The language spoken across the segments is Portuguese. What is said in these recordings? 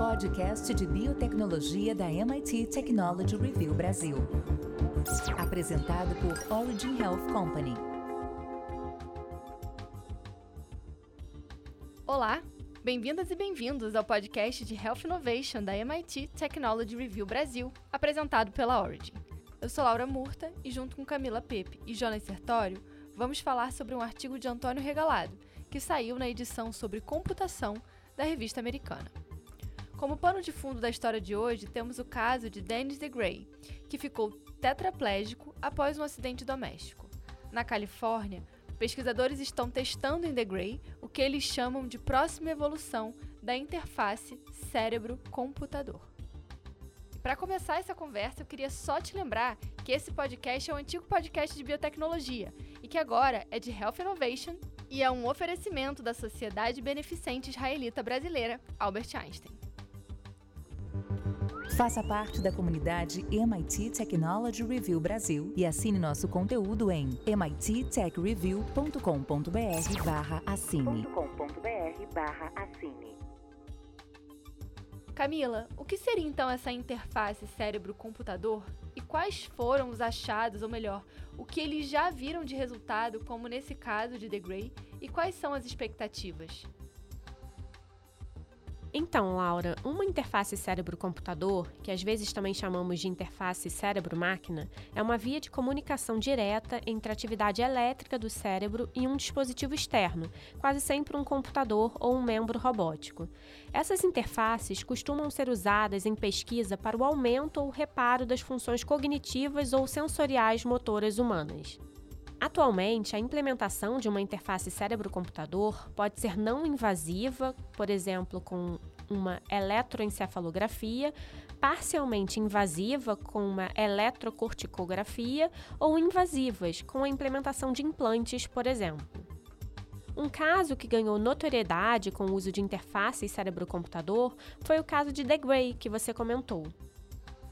podcast de biotecnologia da MIT Technology Review Brasil. Apresentado por Origin Health Company. Olá, bem-vindas e bem-vindos ao podcast de Health Innovation da MIT Technology Review Brasil, apresentado pela Origin. Eu sou Laura Murta e, junto com Camila Pepe e Jonas Sertório, vamos falar sobre um artigo de Antônio Regalado, que saiu na edição sobre computação da revista americana. Como pano de fundo da história de hoje, temos o caso de Dennis DeGray, que ficou tetraplégico após um acidente doméstico. Na Califórnia, pesquisadores estão testando em DeGray o que eles chamam de próxima evolução da interface cérebro-computador. Para começar essa conversa, eu queria só te lembrar que esse podcast é um antigo podcast de biotecnologia e que agora é de Health Innovation e é um oferecimento da Sociedade Beneficente Israelita Brasileira, Albert Einstein. Faça parte da comunidade MIT Technology Review Brasil e assine nosso conteúdo em mittechreview.com.br barra assine. Camila, o que seria então essa interface cérebro-computador e quais foram os achados, ou melhor, o que eles já viram de resultado, como nesse caso de The Grey, e quais são as expectativas? Então, Laura, uma interface cérebro-computador, que às vezes também chamamos de interface cérebro-máquina, é uma via de comunicação direta entre a atividade elétrica do cérebro e um dispositivo externo, quase sempre um computador ou um membro robótico. Essas interfaces costumam ser usadas em pesquisa para o aumento ou reparo das funções cognitivas ou sensoriais motoras humanas. Atualmente, a implementação de uma interface cérebro-computador pode ser não invasiva, por exemplo, com uma eletroencefalografia, parcialmente invasiva, com uma eletrocorticografia, ou invasivas, com a implementação de implantes, por exemplo. Um caso que ganhou notoriedade com o uso de interfaces cérebro-computador foi o caso de The Gray, que você comentou.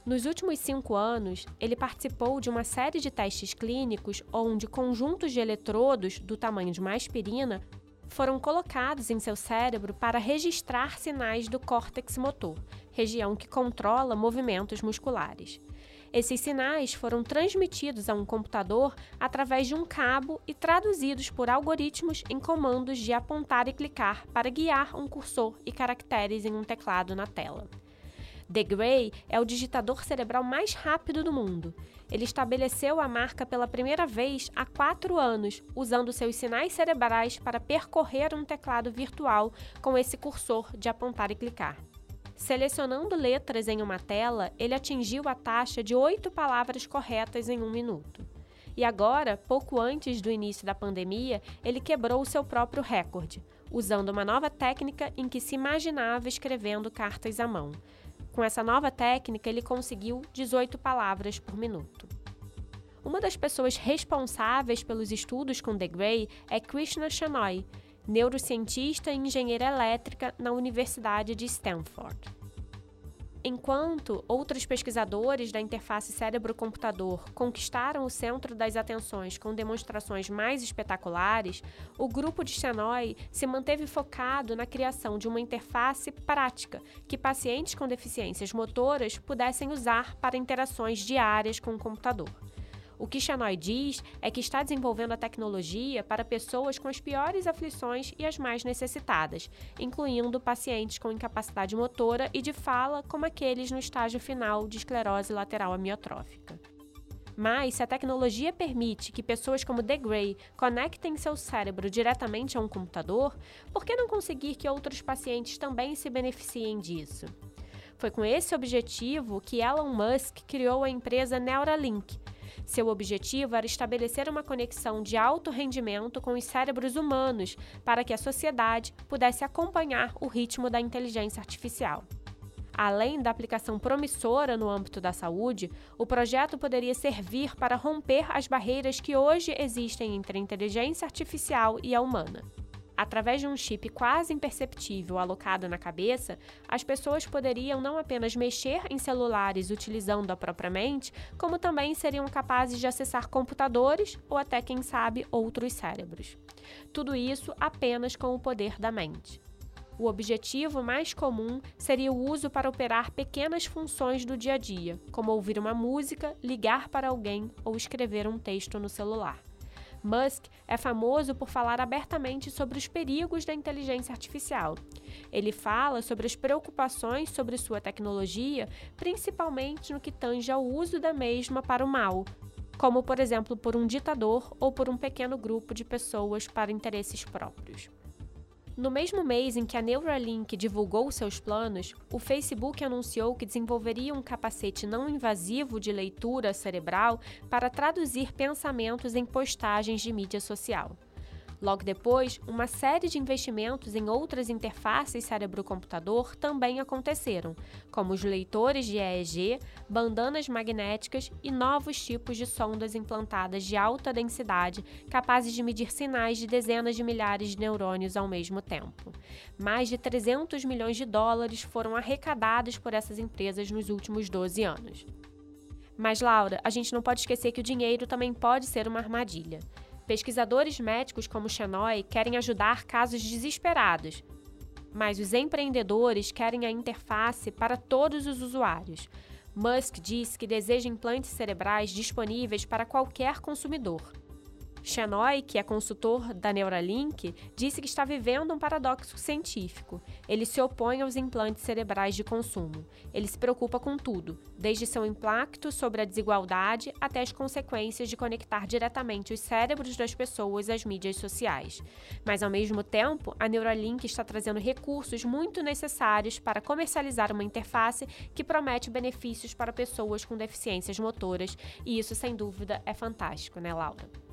Nos últimos cinco anos, ele participou de uma série de testes clínicos onde conjuntos de eletrodos do tamanho de uma aspirina foram colocados em seu cérebro para registrar sinais do córtex motor, região que controla movimentos musculares. Esses sinais foram transmitidos a um computador através de um cabo e traduzidos por algoritmos em comandos de apontar e clicar para guiar um cursor e caracteres em um teclado na tela. The Gray é o digitador cerebral mais rápido do mundo. Ele estabeleceu a marca pela primeira vez há quatro anos, usando seus sinais cerebrais para percorrer um teclado virtual com esse cursor de apontar e clicar. Selecionando letras em uma tela, ele atingiu a taxa de oito palavras corretas em um minuto. E agora, pouco antes do início da pandemia, ele quebrou o seu próprio recorde, usando uma nova técnica em que se imaginava escrevendo cartas à mão. Com essa nova técnica, ele conseguiu 18 palavras por minuto. Uma das pessoas responsáveis pelos estudos com The Gray é Krishna Shenoy, neurocientista e engenheira elétrica na Universidade de Stanford. Enquanto outros pesquisadores da interface cérebro-computador conquistaram o centro das atenções com demonstrações mais espetaculares, o grupo de Xenoi se manteve focado na criação de uma interface prática que pacientes com deficiências motoras pudessem usar para interações diárias com o computador. O que Xanoi diz é que está desenvolvendo a tecnologia para pessoas com as piores aflições e as mais necessitadas, incluindo pacientes com incapacidade motora e de fala, como aqueles no estágio final de esclerose lateral amiotrófica. Mas, se a tecnologia permite que pessoas como The Gray conectem seu cérebro diretamente a um computador, por que não conseguir que outros pacientes também se beneficiem disso? Foi com esse objetivo que Elon Musk criou a empresa Neuralink, seu objetivo era estabelecer uma conexão de alto rendimento com os cérebros humanos para que a sociedade pudesse acompanhar o ritmo da inteligência artificial. Além da aplicação promissora no âmbito da saúde, o projeto poderia servir para romper as barreiras que hoje existem entre a inteligência artificial e a humana. Através de um chip quase imperceptível alocado na cabeça, as pessoas poderiam não apenas mexer em celulares utilizando a própria mente, como também seriam capazes de acessar computadores ou até, quem sabe, outros cérebros. Tudo isso apenas com o poder da mente. o objetivo mais comum seria o uso para operar pequenas funções do dia a dia, como ouvir uma música, ligar para alguém ou escrever um texto no celular. Musk é famoso por falar abertamente sobre os perigos da inteligência artificial. Ele fala sobre as preocupações sobre sua tecnologia, principalmente no que tange ao uso da mesma para o mal, como, por exemplo, por um ditador ou por um pequeno grupo de pessoas para interesses próprios. No mesmo mês em que a Neuralink divulgou seus planos, o Facebook anunciou que desenvolveria um capacete não invasivo de leitura cerebral para traduzir pensamentos em postagens de mídia social. Logo depois, uma série de investimentos em outras interfaces cérebro-computador também aconteceram, como os leitores de EEG, bandanas magnéticas e novos tipos de sondas implantadas de alta densidade capazes de medir sinais de dezenas de milhares de neurônios ao mesmo tempo. Mais de 300 milhões de dólares foram arrecadados por essas empresas nos últimos 12 anos. Mas, Laura, a gente não pode esquecer que o dinheiro também pode ser uma armadilha. Pesquisadores médicos como Xenoi querem ajudar casos desesperados, mas os empreendedores querem a interface para todos os usuários. Musk diz que deseja implantes cerebrais disponíveis para qualquer consumidor. Shenoy, que é consultor da Neuralink, disse que está vivendo um paradoxo científico. Ele se opõe aos implantes cerebrais de consumo. Ele se preocupa com tudo, desde seu impacto sobre a desigualdade até as consequências de conectar diretamente os cérebros das pessoas às mídias sociais. Mas, ao mesmo tempo, a Neuralink está trazendo recursos muito necessários para comercializar uma interface que promete benefícios para pessoas com deficiências motoras, e isso, sem dúvida, é fantástico, né, Laura?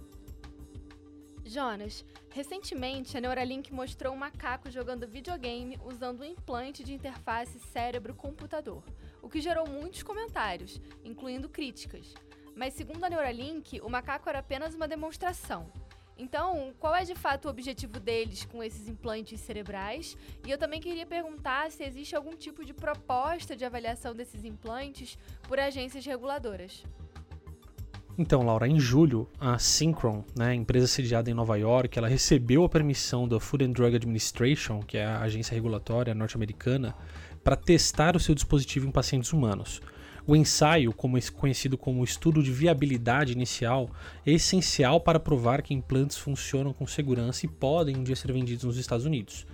Jonas, recentemente a Neuralink mostrou um macaco jogando videogame usando um implante de interface cérebro-computador, o que gerou muitos comentários, incluindo críticas. Mas segundo a Neuralink, o macaco era apenas uma demonstração. Então, qual é de fato o objetivo deles com esses implantes cerebrais? E eu também queria perguntar se existe algum tipo de proposta de avaliação desses implantes por agências reguladoras. Então, Laura, em julho, a Synchron, né, empresa sediada em Nova York, ela recebeu a permissão da Food and Drug Administration, que é a agência regulatória norte-americana, para testar o seu dispositivo em pacientes humanos. O ensaio, como conhecido como estudo de viabilidade inicial, é essencial para provar que implantes funcionam com segurança e podem um dia ser vendidos nos Estados Unidos.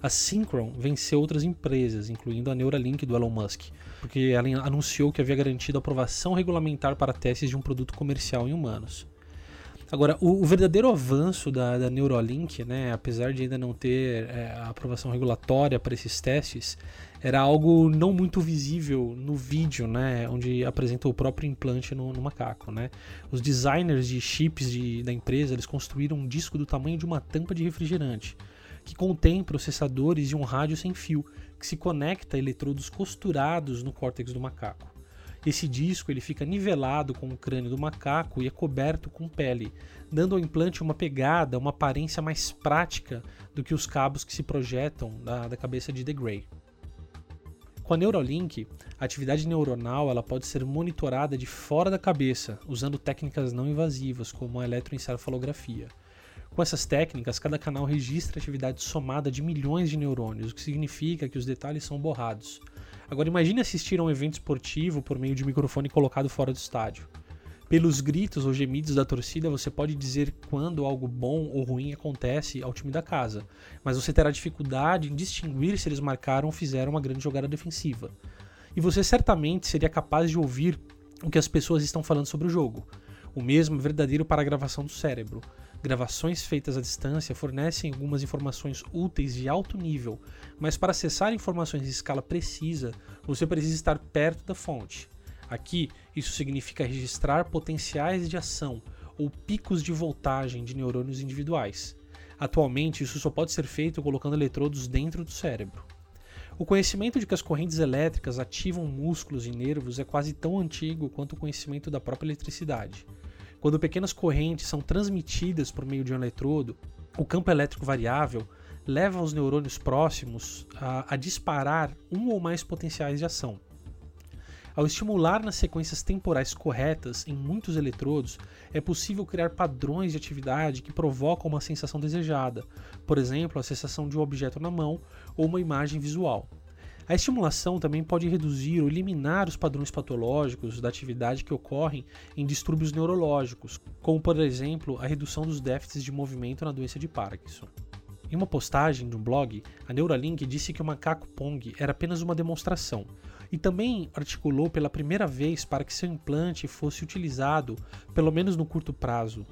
A Synchron venceu outras empresas, incluindo a Neuralink do Elon Musk, porque ela anunciou que havia garantido aprovação regulamentar para testes de um produto comercial em humanos. Agora, o, o verdadeiro avanço da, da, Neuralink, né, apesar de ainda não ter é, a aprovação regulatória para esses testes, era algo não muito visível no vídeo, né, onde apresenta o próprio implante no, no macaco. Né. Os designers de chips de, da empresa eles construíram um disco do tamanho de uma tampa de refrigerante que contém processadores e um rádio sem fio, que se conecta a eletrodos costurados no córtex do macaco. Esse disco ele fica nivelado com o crânio do macaco e é coberto com pele, dando ao implante uma pegada, uma aparência mais prática do que os cabos que se projetam da, da cabeça de The Grey. Com a Neuralink, a atividade neuronal ela pode ser monitorada de fora da cabeça, usando técnicas não invasivas, como a eletroencefalografia. Com essas técnicas, cada canal registra a atividade somada de milhões de neurônios, o que significa que os detalhes são borrados. Agora imagine assistir a um evento esportivo por meio de microfone colocado fora do estádio. Pelos gritos ou gemidos da torcida, você pode dizer quando algo bom ou ruim acontece ao time da casa, mas você terá dificuldade em distinguir se eles marcaram ou fizeram uma grande jogada defensiva. E você certamente seria capaz de ouvir o que as pessoas estão falando sobre o jogo. O mesmo é verdadeiro para a gravação do cérebro. Gravações feitas à distância fornecem algumas informações úteis de alto nível, mas para acessar informações em escala precisa, você precisa estar perto da fonte. Aqui, isso significa registrar potenciais de ação ou picos de voltagem de neurônios individuais. Atualmente, isso só pode ser feito colocando eletrodos dentro do cérebro. O conhecimento de que as correntes elétricas ativam músculos e nervos é quase tão antigo quanto o conhecimento da própria eletricidade. Quando pequenas correntes são transmitidas por meio de um eletrodo, o campo elétrico variável leva os neurônios próximos a, a disparar um ou mais potenciais de ação. Ao estimular nas sequências temporais corretas em muitos eletrodos, é possível criar padrões de atividade que provocam uma sensação desejada, por exemplo, a sensação de um objeto na mão ou uma imagem visual. A estimulação também pode reduzir ou eliminar os padrões patológicos da atividade que ocorrem em distúrbios neurológicos, como por exemplo a redução dos déficits de movimento na doença de Parkinson. Em uma postagem de um blog, a Neuralink disse que o macaco Pong era apenas uma demonstração, e também articulou pela primeira vez para que seu implante fosse utilizado, pelo menos no curto prazo.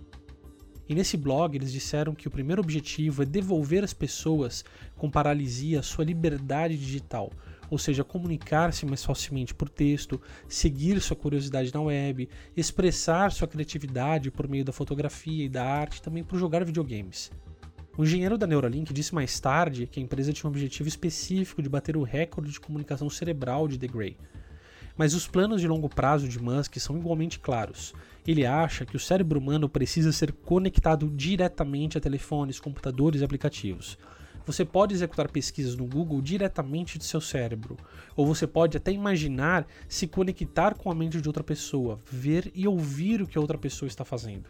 E nesse blog eles disseram que o primeiro objetivo é devolver às pessoas com paralisia sua liberdade digital, ou seja, comunicar-se mais facilmente por texto, seguir sua curiosidade na web, expressar sua criatividade por meio da fotografia e da arte, também por jogar videogames. O engenheiro da Neuralink disse mais tarde que a empresa tinha um objetivo específico de bater o recorde de comunicação cerebral de The Gray. Mas os planos de longo prazo de Musk são igualmente claros. Ele acha que o cérebro humano precisa ser conectado diretamente a telefones, computadores e aplicativos. Você pode executar pesquisas no Google diretamente do seu cérebro, ou você pode até imaginar se conectar com a mente de outra pessoa, ver e ouvir o que a outra pessoa está fazendo.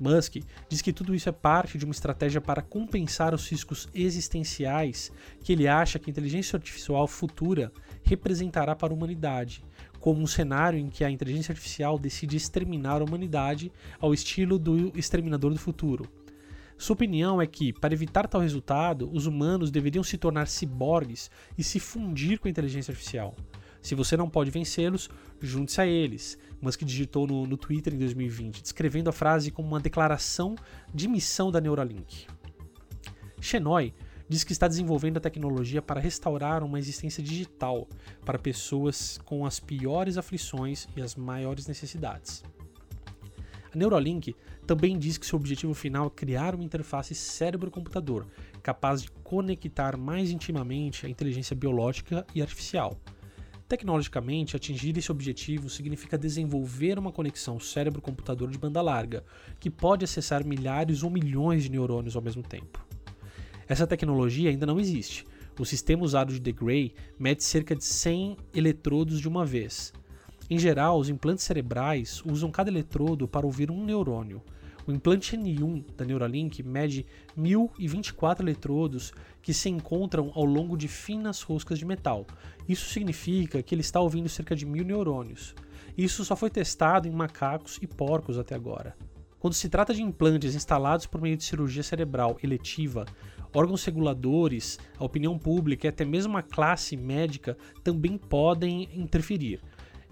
Musk diz que tudo isso é parte de uma estratégia para compensar os riscos existenciais que ele acha que a inteligência artificial futura representará para a humanidade, como um cenário em que a inteligência artificial decide exterminar a humanidade ao estilo do Exterminador do Futuro. Sua opinião é que, para evitar tal resultado, os humanos deveriam se tornar ciborgues e se fundir com a inteligência artificial. Se você não pode vencê-los, junte-se a eles. Musk digitou no, no Twitter em 2020, descrevendo a frase como uma declaração de missão da Neuralink. Xenoi diz que está desenvolvendo a tecnologia para restaurar uma existência digital para pessoas com as piores aflições e as maiores necessidades. A Neuralink também diz que seu objetivo final é criar uma interface cérebro-computador capaz de conectar mais intimamente a inteligência biológica e artificial Tecnologicamente, atingir esse objetivo significa desenvolver uma conexão cérebro-computador de banda larga, que pode acessar milhares ou milhões de neurônios ao mesmo tempo. Essa tecnologia ainda não existe. O sistema usado de The Gray mede cerca de 100 eletrodos de uma vez. Em geral, os implantes cerebrais usam cada eletrodo para ouvir um neurônio, o implante N1 da Neuralink mede 1024 eletrodos que se encontram ao longo de finas roscas de metal. Isso significa que ele está ouvindo cerca de mil neurônios. Isso só foi testado em macacos e porcos até agora. Quando se trata de implantes instalados por meio de cirurgia cerebral eletiva, órgãos reguladores, a opinião pública e até mesmo a classe médica também podem interferir.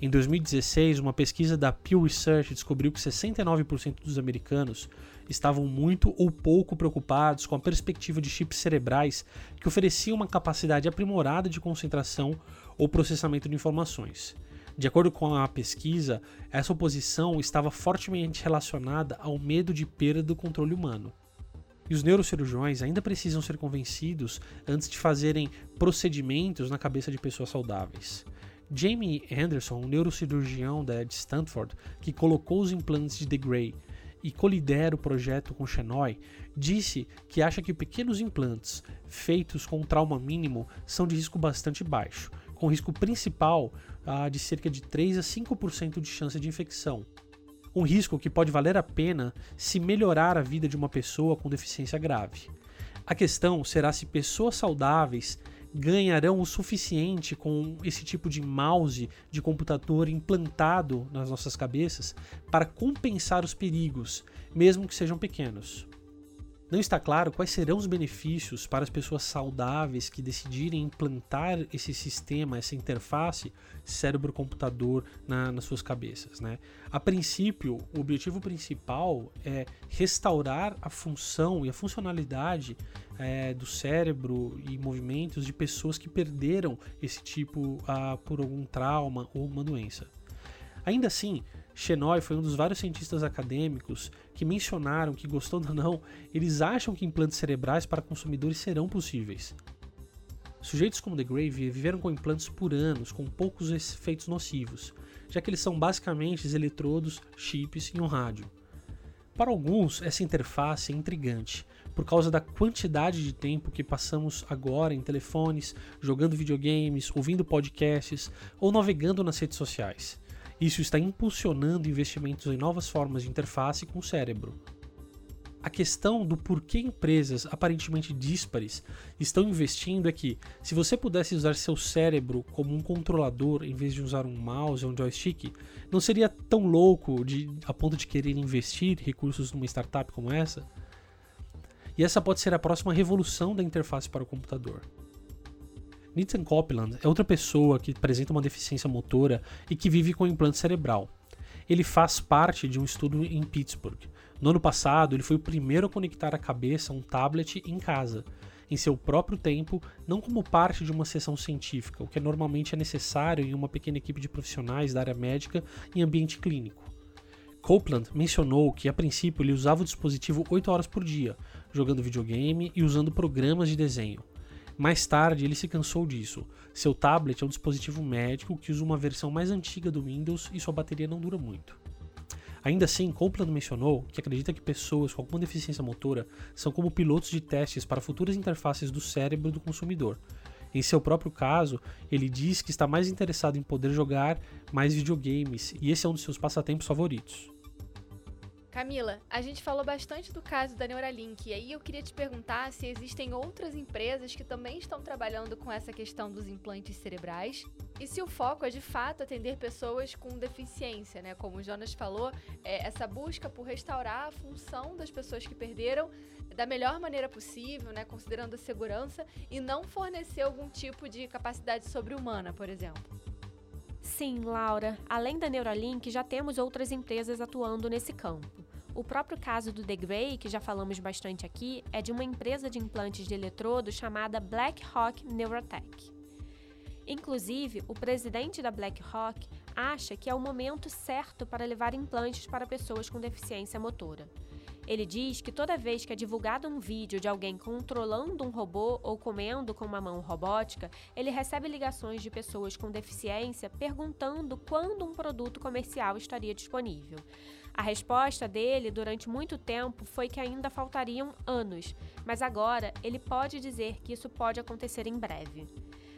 Em 2016, uma pesquisa da Pew Research descobriu que 69% dos americanos estavam muito ou pouco preocupados com a perspectiva de chips cerebrais que ofereciam uma capacidade aprimorada de concentração ou processamento de informações. De acordo com a pesquisa, essa oposição estava fortemente relacionada ao medo de perda do controle humano. E os neurocirurgiões ainda precisam ser convencidos antes de fazerem procedimentos na cabeça de pessoas saudáveis. Jamie Anderson, um neurocirurgião da de Stanford, que colocou os implantes de The Grey e colidera o projeto com Xenoi, disse que acha que pequenos implantes feitos com um trauma mínimo são de risco bastante baixo, com risco principal ah, de cerca de 3 a 5% de chance de infecção. Um risco que pode valer a pena se melhorar a vida de uma pessoa com deficiência grave. A questão será se pessoas saudáveis ganharão o suficiente com esse tipo de mouse de computador implantado nas nossas cabeças para compensar os perigos, mesmo que sejam pequenos. Não está claro quais serão os benefícios para as pessoas saudáveis que decidirem implantar esse sistema, essa interface cérebro-computador na, nas suas cabeças. Né? A princípio, o objetivo principal é restaurar a função e a funcionalidade é, do cérebro e movimentos de pessoas que perderam esse tipo uh, por algum trauma ou uma doença. Ainda assim, Xenoi foi um dos vários cientistas acadêmicos que mencionaram que, gostando ou não, eles acham que implantes cerebrais para consumidores serão possíveis. Sujeitos como The Grave viveram com implantes por anos, com poucos efeitos nocivos, já que eles são basicamente eletrodos, chips e um rádio. Para alguns, essa interface é intrigante, por causa da quantidade de tempo que passamos agora em telefones, jogando videogames, ouvindo podcasts ou navegando nas redes sociais. Isso está impulsionando investimentos em novas formas de interface com o cérebro. A questão do porquê empresas aparentemente díspares estão investindo é que, se você pudesse usar seu cérebro como um controlador em vez de usar um mouse ou um joystick, não seria tão louco de, a ponto de querer investir recursos numa startup como essa? E essa pode ser a próxima revolução da interface para o computador. Nathan Copeland é outra pessoa que apresenta uma deficiência motora e que vive com implante cerebral. Ele faz parte de um estudo em Pittsburgh. No ano passado, ele foi o primeiro a conectar a cabeça a um tablet em casa, em seu próprio tempo, não como parte de uma sessão científica, o que normalmente é necessário em uma pequena equipe de profissionais da área médica em ambiente clínico. Copeland mencionou que, a princípio, ele usava o dispositivo 8 horas por dia, jogando videogame e usando programas de desenho. Mais tarde, ele se cansou disso. Seu tablet é um dispositivo médico que usa uma versão mais antiga do Windows e sua bateria não dura muito. Ainda assim, Copeland mencionou que acredita que pessoas com alguma deficiência motora são como pilotos de testes para futuras interfaces do cérebro do consumidor. Em seu próprio caso, ele diz que está mais interessado em poder jogar mais videogames e esse é um dos seus passatempos favoritos. Camila, a gente falou bastante do caso da Neuralink e aí eu queria te perguntar se existem outras empresas que também estão trabalhando com essa questão dos implantes cerebrais e se o foco é de fato atender pessoas com deficiência, né? Como o Jonas falou, é essa busca por restaurar a função das pessoas que perderam da melhor maneira possível, né? Considerando a segurança e não fornecer algum tipo de capacidade sobre-humana, por exemplo. Sim, Laura. Além da Neuralink, já temos outras empresas atuando nesse campo. O próprio caso do The Grey, que já falamos bastante aqui, é de uma empresa de implantes de eletrodo chamada BlackRock Neurotech. Inclusive, o presidente da BlackRock acha que é o momento certo para levar implantes para pessoas com deficiência motora. Ele diz que toda vez que é divulgado um vídeo de alguém controlando um robô ou comendo com uma mão robótica, ele recebe ligações de pessoas com deficiência perguntando quando um produto comercial estaria disponível. A resposta dele durante muito tempo foi que ainda faltariam anos, mas agora ele pode dizer que isso pode acontecer em breve.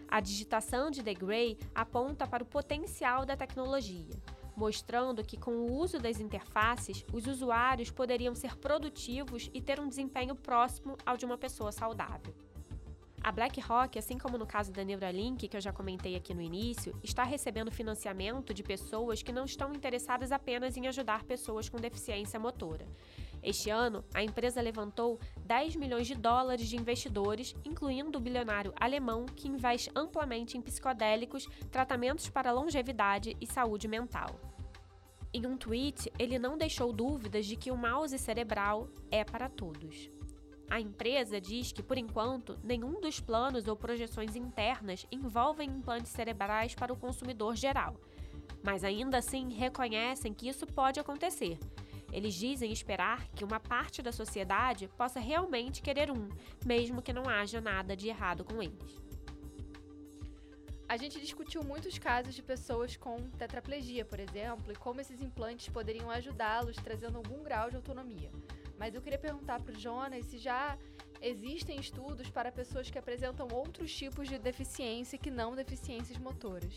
A digitação de The Grey aponta para o potencial da tecnologia mostrando que com o uso das interfaces, os usuários poderiam ser produtivos e ter um desempenho próximo ao de uma pessoa saudável. A BlackRock, assim como no caso da Neuralink, que eu já comentei aqui no início, está recebendo financiamento de pessoas que não estão interessadas apenas em ajudar pessoas com deficiência motora. Este ano, a empresa levantou 10 milhões de dólares de investidores, incluindo o bilionário alemão que investe amplamente em psicodélicos, tratamentos para longevidade e saúde mental. Em um tweet, ele não deixou dúvidas de que o mouse cerebral é para todos. A empresa diz que, por enquanto, nenhum dos planos ou projeções internas envolvem implantes cerebrais para o consumidor geral, mas ainda assim reconhecem que isso pode acontecer. Eles dizem esperar que uma parte da sociedade possa realmente querer um, mesmo que não haja nada de errado com eles. A gente discutiu muitos casos de pessoas com tetraplegia, por exemplo, e como esses implantes poderiam ajudá-los trazendo algum grau de autonomia. Mas eu queria perguntar para o Jonas se já existem estudos para pessoas que apresentam outros tipos de deficiência que não deficiências motoras.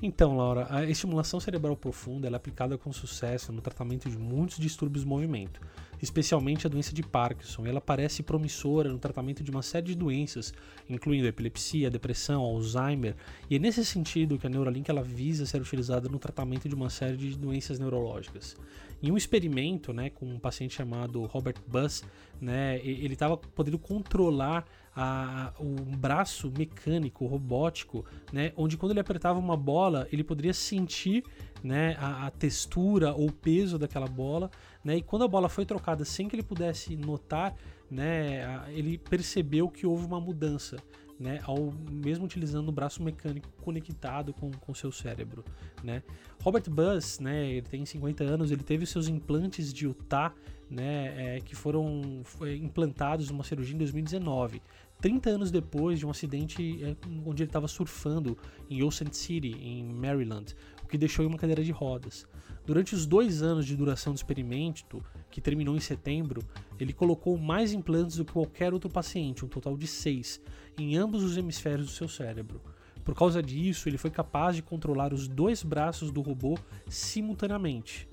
Então, Laura, a estimulação cerebral profunda é aplicada com sucesso no tratamento de muitos distúrbios de movimento, especialmente a doença de Parkinson. Ela parece promissora no tratamento de uma série de doenças, incluindo epilepsia, depressão, Alzheimer, e é nesse sentido que a Neuralink ela visa ser utilizada no tratamento de uma série de doenças neurológicas. Em um experimento, né, com um paciente chamado Robert Buss, né, ele estava podendo controlar a, o braço mecânico, robótico, né, onde quando ele apertava uma bola, ele poderia sentir né, a, a, textura ou peso daquela bola, né, e quando a bola foi trocada sem que ele pudesse notar, né, ele percebeu que houve uma mudança né, ao mesmo utilizando o braço mecânico conectado com o seu cérebro, né. Robert Buss, né, ele tem 50 anos, ele teve seus implantes de Utah, né, é, que foram implantados numa cirurgia em 2019. 30 anos depois de um acidente é, onde ele estava surfando em Ocean City, em Maryland, o que deixou em uma cadeira de rodas. Durante os dois anos de duração do experimento, que terminou em setembro, ele colocou mais implantes do que qualquer outro paciente, um total de seis, em ambos os hemisférios do seu cérebro. Por causa disso, ele foi capaz de controlar os dois braços do robô simultaneamente.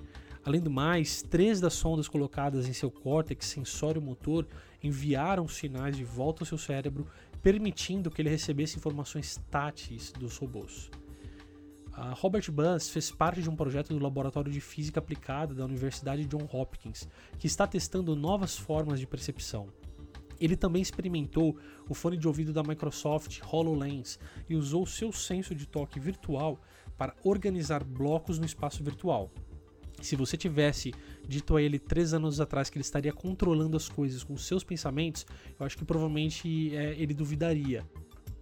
Além do mais, três das sondas colocadas em seu córtex sensório-motor enviaram sinais de volta ao seu cérebro, permitindo que ele recebesse informações táteis dos robôs. Robert Buzz fez parte de um projeto do Laboratório de Física Aplicada da Universidade Johns Hopkins, que está testando novas formas de percepção. Ele também experimentou o fone de ouvido da Microsoft HoloLens e usou seu senso de toque virtual para organizar blocos no espaço virtual. Se você tivesse dito a ele três anos atrás que ele estaria controlando as coisas com seus pensamentos, eu acho que provavelmente é, ele duvidaria.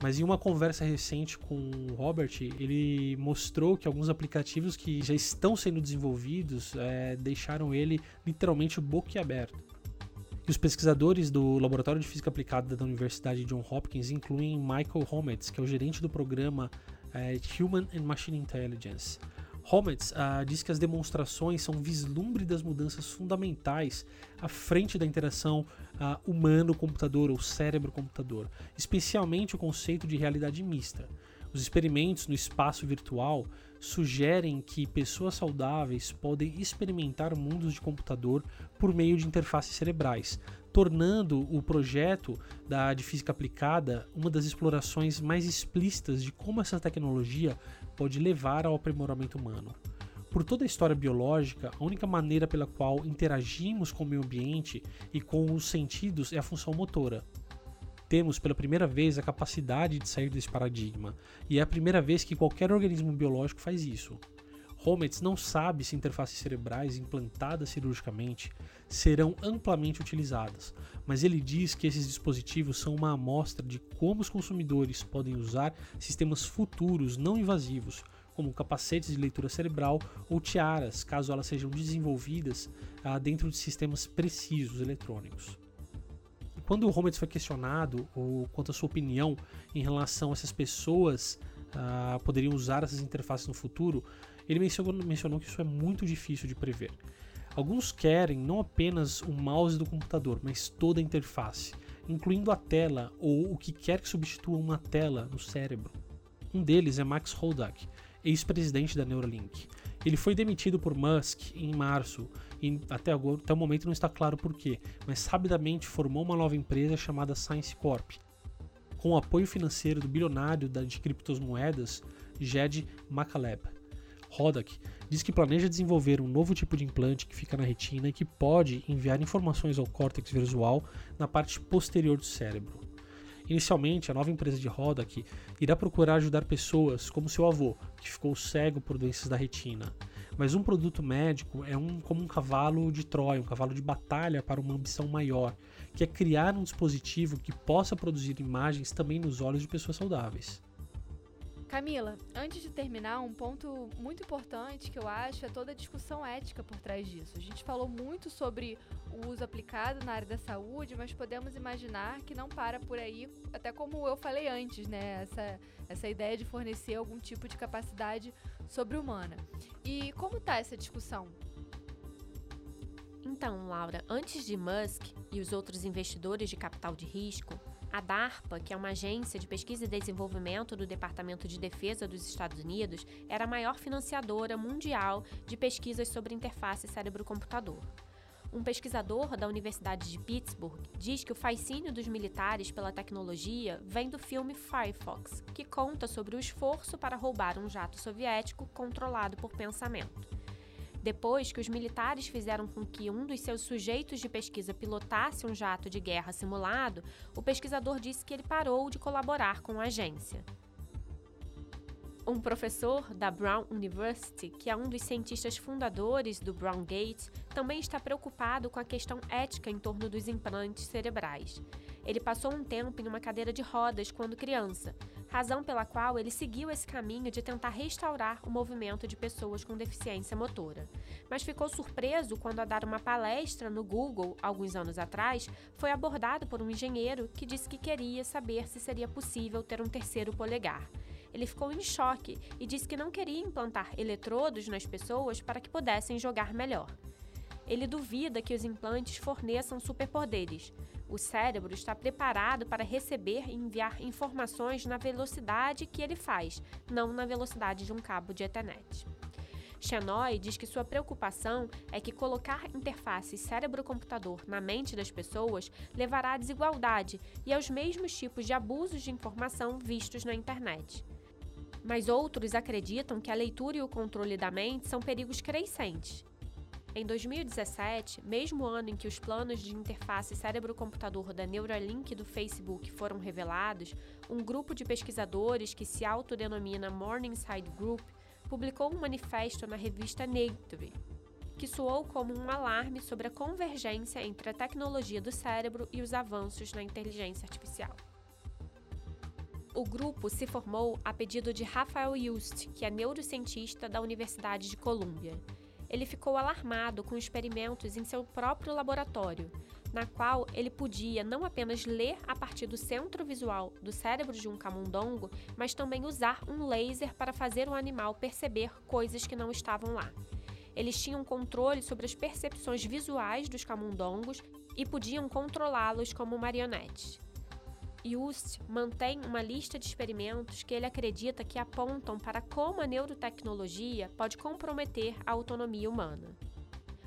Mas em uma conversa recente com o Robert, ele mostrou que alguns aplicativos que já estão sendo desenvolvidos é, deixaram ele literalmente boquiaberto. E os pesquisadores do Laboratório de Física Aplicada da Universidade Johns Hopkins incluem Michael Hometz, que é o gerente do programa é, Human and Machine Intelligence. Hometz uh, diz que as demonstrações são vislumbre das mudanças fundamentais à frente da interação uh, humano-computador ou cérebro-computador, especialmente o conceito de realidade mista. Os experimentos no espaço virtual sugerem que pessoas saudáveis podem experimentar mundos de computador por meio de interfaces cerebrais, tornando o projeto da de física aplicada uma das explorações mais explícitas de como essa tecnologia pode levar ao aprimoramento humano. Por toda a história biológica, a única maneira pela qual interagimos com o meio ambiente e com os sentidos é a função motora. Temos pela primeira vez a capacidade de sair desse paradigma, e é a primeira vez que qualquer organismo biológico faz isso. Hometz não sabe se interfaces cerebrais implantadas cirurgicamente serão amplamente utilizadas, mas ele diz que esses dispositivos são uma amostra de como os consumidores podem usar sistemas futuros não invasivos, como capacetes de leitura cerebral ou tiaras, caso elas sejam desenvolvidas ah, dentro de sistemas precisos eletrônicos. Quando o Hometz foi questionado ou quanto à sua opinião em relação a essas pessoas ah, poderiam usar essas interfaces no futuro, ele mencionou, mencionou que isso é muito difícil de prever. Alguns querem não apenas o mouse do computador, mas toda a interface, incluindo a tela ou o que quer que substitua uma tela no cérebro. Um deles é Max Holdak, ex-presidente da Neuralink. Ele foi demitido por Musk em março e até, agora, até o momento não está claro porquê, mas rapidamente formou uma nova empresa chamada Science Corp, com o apoio financeiro do bilionário de criptomoedas Jed Macaleb. Rodak diz que planeja desenvolver um novo tipo de implante que fica na retina e que pode enviar informações ao córtex visual na parte posterior do cérebro. Inicialmente, a nova empresa de Rodak irá procurar ajudar pessoas como seu avô, que ficou cego por doenças da retina. Mas um produto médico é um, como um cavalo de Troia, um cavalo de batalha para uma ambição maior, que é criar um dispositivo que possa produzir imagens também nos olhos de pessoas saudáveis. Camila, antes de terminar, um ponto muito importante que eu acho é toda a discussão ética por trás disso. A gente falou muito sobre o uso aplicado na área da saúde, mas podemos imaginar que não para por aí, até como eu falei antes, né? Essa, essa ideia de fornecer algum tipo de capacidade sobre-humana. E como está essa discussão? Então, Laura, antes de Musk e os outros investidores de capital de risco, a DARPA, que é uma agência de pesquisa e desenvolvimento do Departamento de Defesa dos Estados Unidos, era a maior financiadora mundial de pesquisas sobre interface cérebro-computador. Um pesquisador da Universidade de Pittsburgh diz que o fascínio dos militares pela tecnologia vem do filme Firefox, que conta sobre o esforço para roubar um jato soviético controlado por pensamento. Depois que os militares fizeram com que um dos seus sujeitos de pesquisa pilotasse um jato de guerra simulado, o pesquisador disse que ele parou de colaborar com a agência. Um professor da Brown University, que é um dos cientistas fundadores do Brown Gate, também está preocupado com a questão ética em torno dos implantes cerebrais. Ele passou um tempo em uma cadeira de rodas quando criança, razão pela qual ele seguiu esse caminho de tentar restaurar o movimento de pessoas com deficiência motora. Mas ficou surpreso quando, a dar uma palestra no Google alguns anos atrás, foi abordado por um engenheiro que disse que queria saber se seria possível ter um terceiro polegar. ele ficou em choque e disse que não queria implantar eletrodos nas pessoas para que pudessem jogar melhor. Ele duvida que os implantes forneçam superpoderes. O cérebro está preparado para receber e enviar informações na velocidade que ele faz, não na velocidade de um cabo de Ethernet. Chenoy diz que sua preocupação é que colocar interfaces cérebro-computador na mente das pessoas levará à desigualdade e aos mesmos tipos de abusos de informação vistos na internet. Mas outros acreditam que a leitura e o controle da mente são perigos crescentes. Em 2017, mesmo ano em que os planos de interface cérebro-computador da Neuralink do Facebook foram revelados, um grupo de pesquisadores que se autodenomina Morningside Group publicou um manifesto na revista Nature, que soou como um alarme sobre a convergência entre a tecnologia do cérebro e os avanços na inteligência artificial. O grupo se formou a pedido de Rafael Just, que é neurocientista da Universidade de Colômbia. Ele ficou alarmado com experimentos em seu próprio laboratório, na qual ele podia não apenas ler a partir do centro visual do cérebro de um camundongo, mas também usar um laser para fazer o animal perceber coisas que não estavam lá. Eles tinham controle sobre as percepções visuais dos camundongos e podiam controlá-los como marionetes. Just mantém uma lista de experimentos que ele acredita que apontam para como a neurotecnologia pode comprometer a autonomia humana.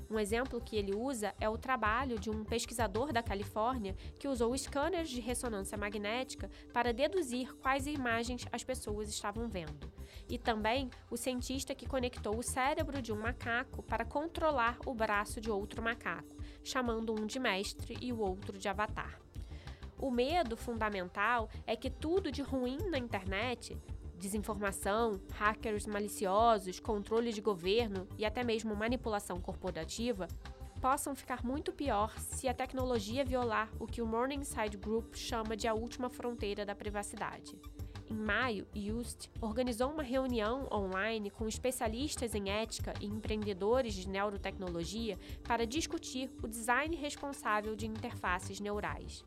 Um exemplo que ele usa é o trabalho de um pesquisador da Califórnia que usou scanners de ressonância magnética para deduzir quais imagens as pessoas estavam vendo. E também o cientista que conectou o cérebro de um macaco para controlar o braço de outro macaco, chamando um de mestre e o outro de avatar. O medo fundamental é que tudo de ruim na internet desinformação, hackers maliciosos, controle de governo e até mesmo manipulação corporativa possam ficar muito pior se a tecnologia violar o que o Morningside Group chama de a última fronteira da privacidade. Em maio, Just organizou uma reunião online com especialistas em ética e empreendedores de neurotecnologia para discutir o design responsável de interfaces neurais.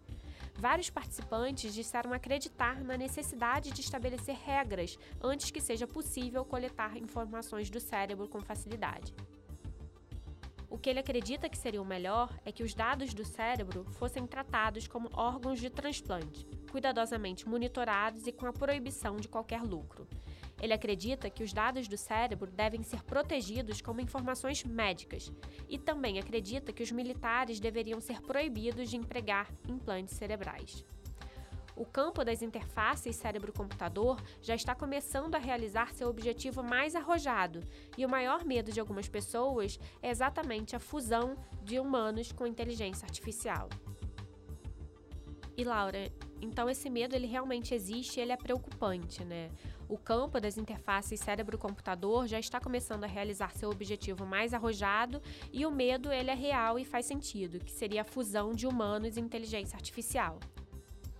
Vários participantes disseram acreditar na necessidade de estabelecer regras antes que seja possível coletar informações do cérebro com facilidade. O que ele acredita que seria o melhor é que os dados do cérebro fossem tratados como órgãos de transplante, cuidadosamente monitorados e com a proibição de qualquer lucro. Ele acredita que os dados do cérebro devem ser protegidos como informações médicas e também acredita que os militares deveriam ser proibidos de empregar implantes cerebrais. O campo das interfaces cérebro-computador já está começando a realizar seu objetivo mais arrojado, e o maior medo de algumas pessoas é exatamente a fusão de humanos com inteligência artificial. E Laura, então esse medo ele realmente existe, ele é preocupante, né? O campo das interfaces cérebro-computador já está começando a realizar seu objetivo mais arrojado e o medo ele é real e faz sentido, que seria a fusão de humanos e inteligência artificial.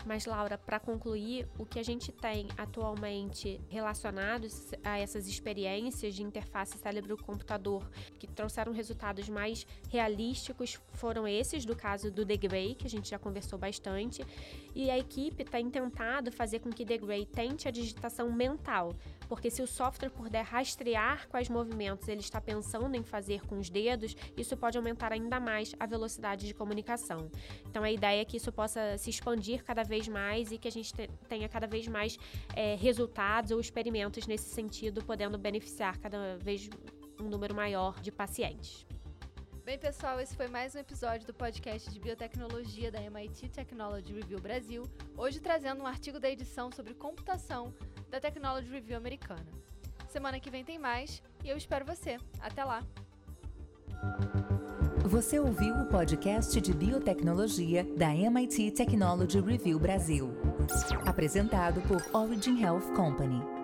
Mas, Laura, para concluir, o que a gente tem atualmente relacionados a essas experiências de interface cérebro-computador que trouxeram resultados mais realísticos foram esses, do caso do The Grey, que a gente já conversou bastante. E a equipe tem tentado fazer com que The Grey tente a digitação mental, porque se o software puder rastrear quais movimentos ele está pensando em fazer com os dedos, isso pode aumentar ainda mais a velocidade de comunicação. Então, a ideia é que isso possa se expandir cada vez mais e que a gente tenha cada vez mais é, resultados ou experimentos nesse sentido, podendo beneficiar cada vez um número maior de pacientes. Bem, pessoal, esse foi mais um episódio do podcast de biotecnologia da MIT Technology Review Brasil, hoje trazendo um artigo da edição sobre computação da Technology Review americana. Semana que vem tem mais e eu espero você. Até lá! Você ouviu o podcast de biotecnologia da MIT Technology Review Brasil, apresentado por Origin Health Company.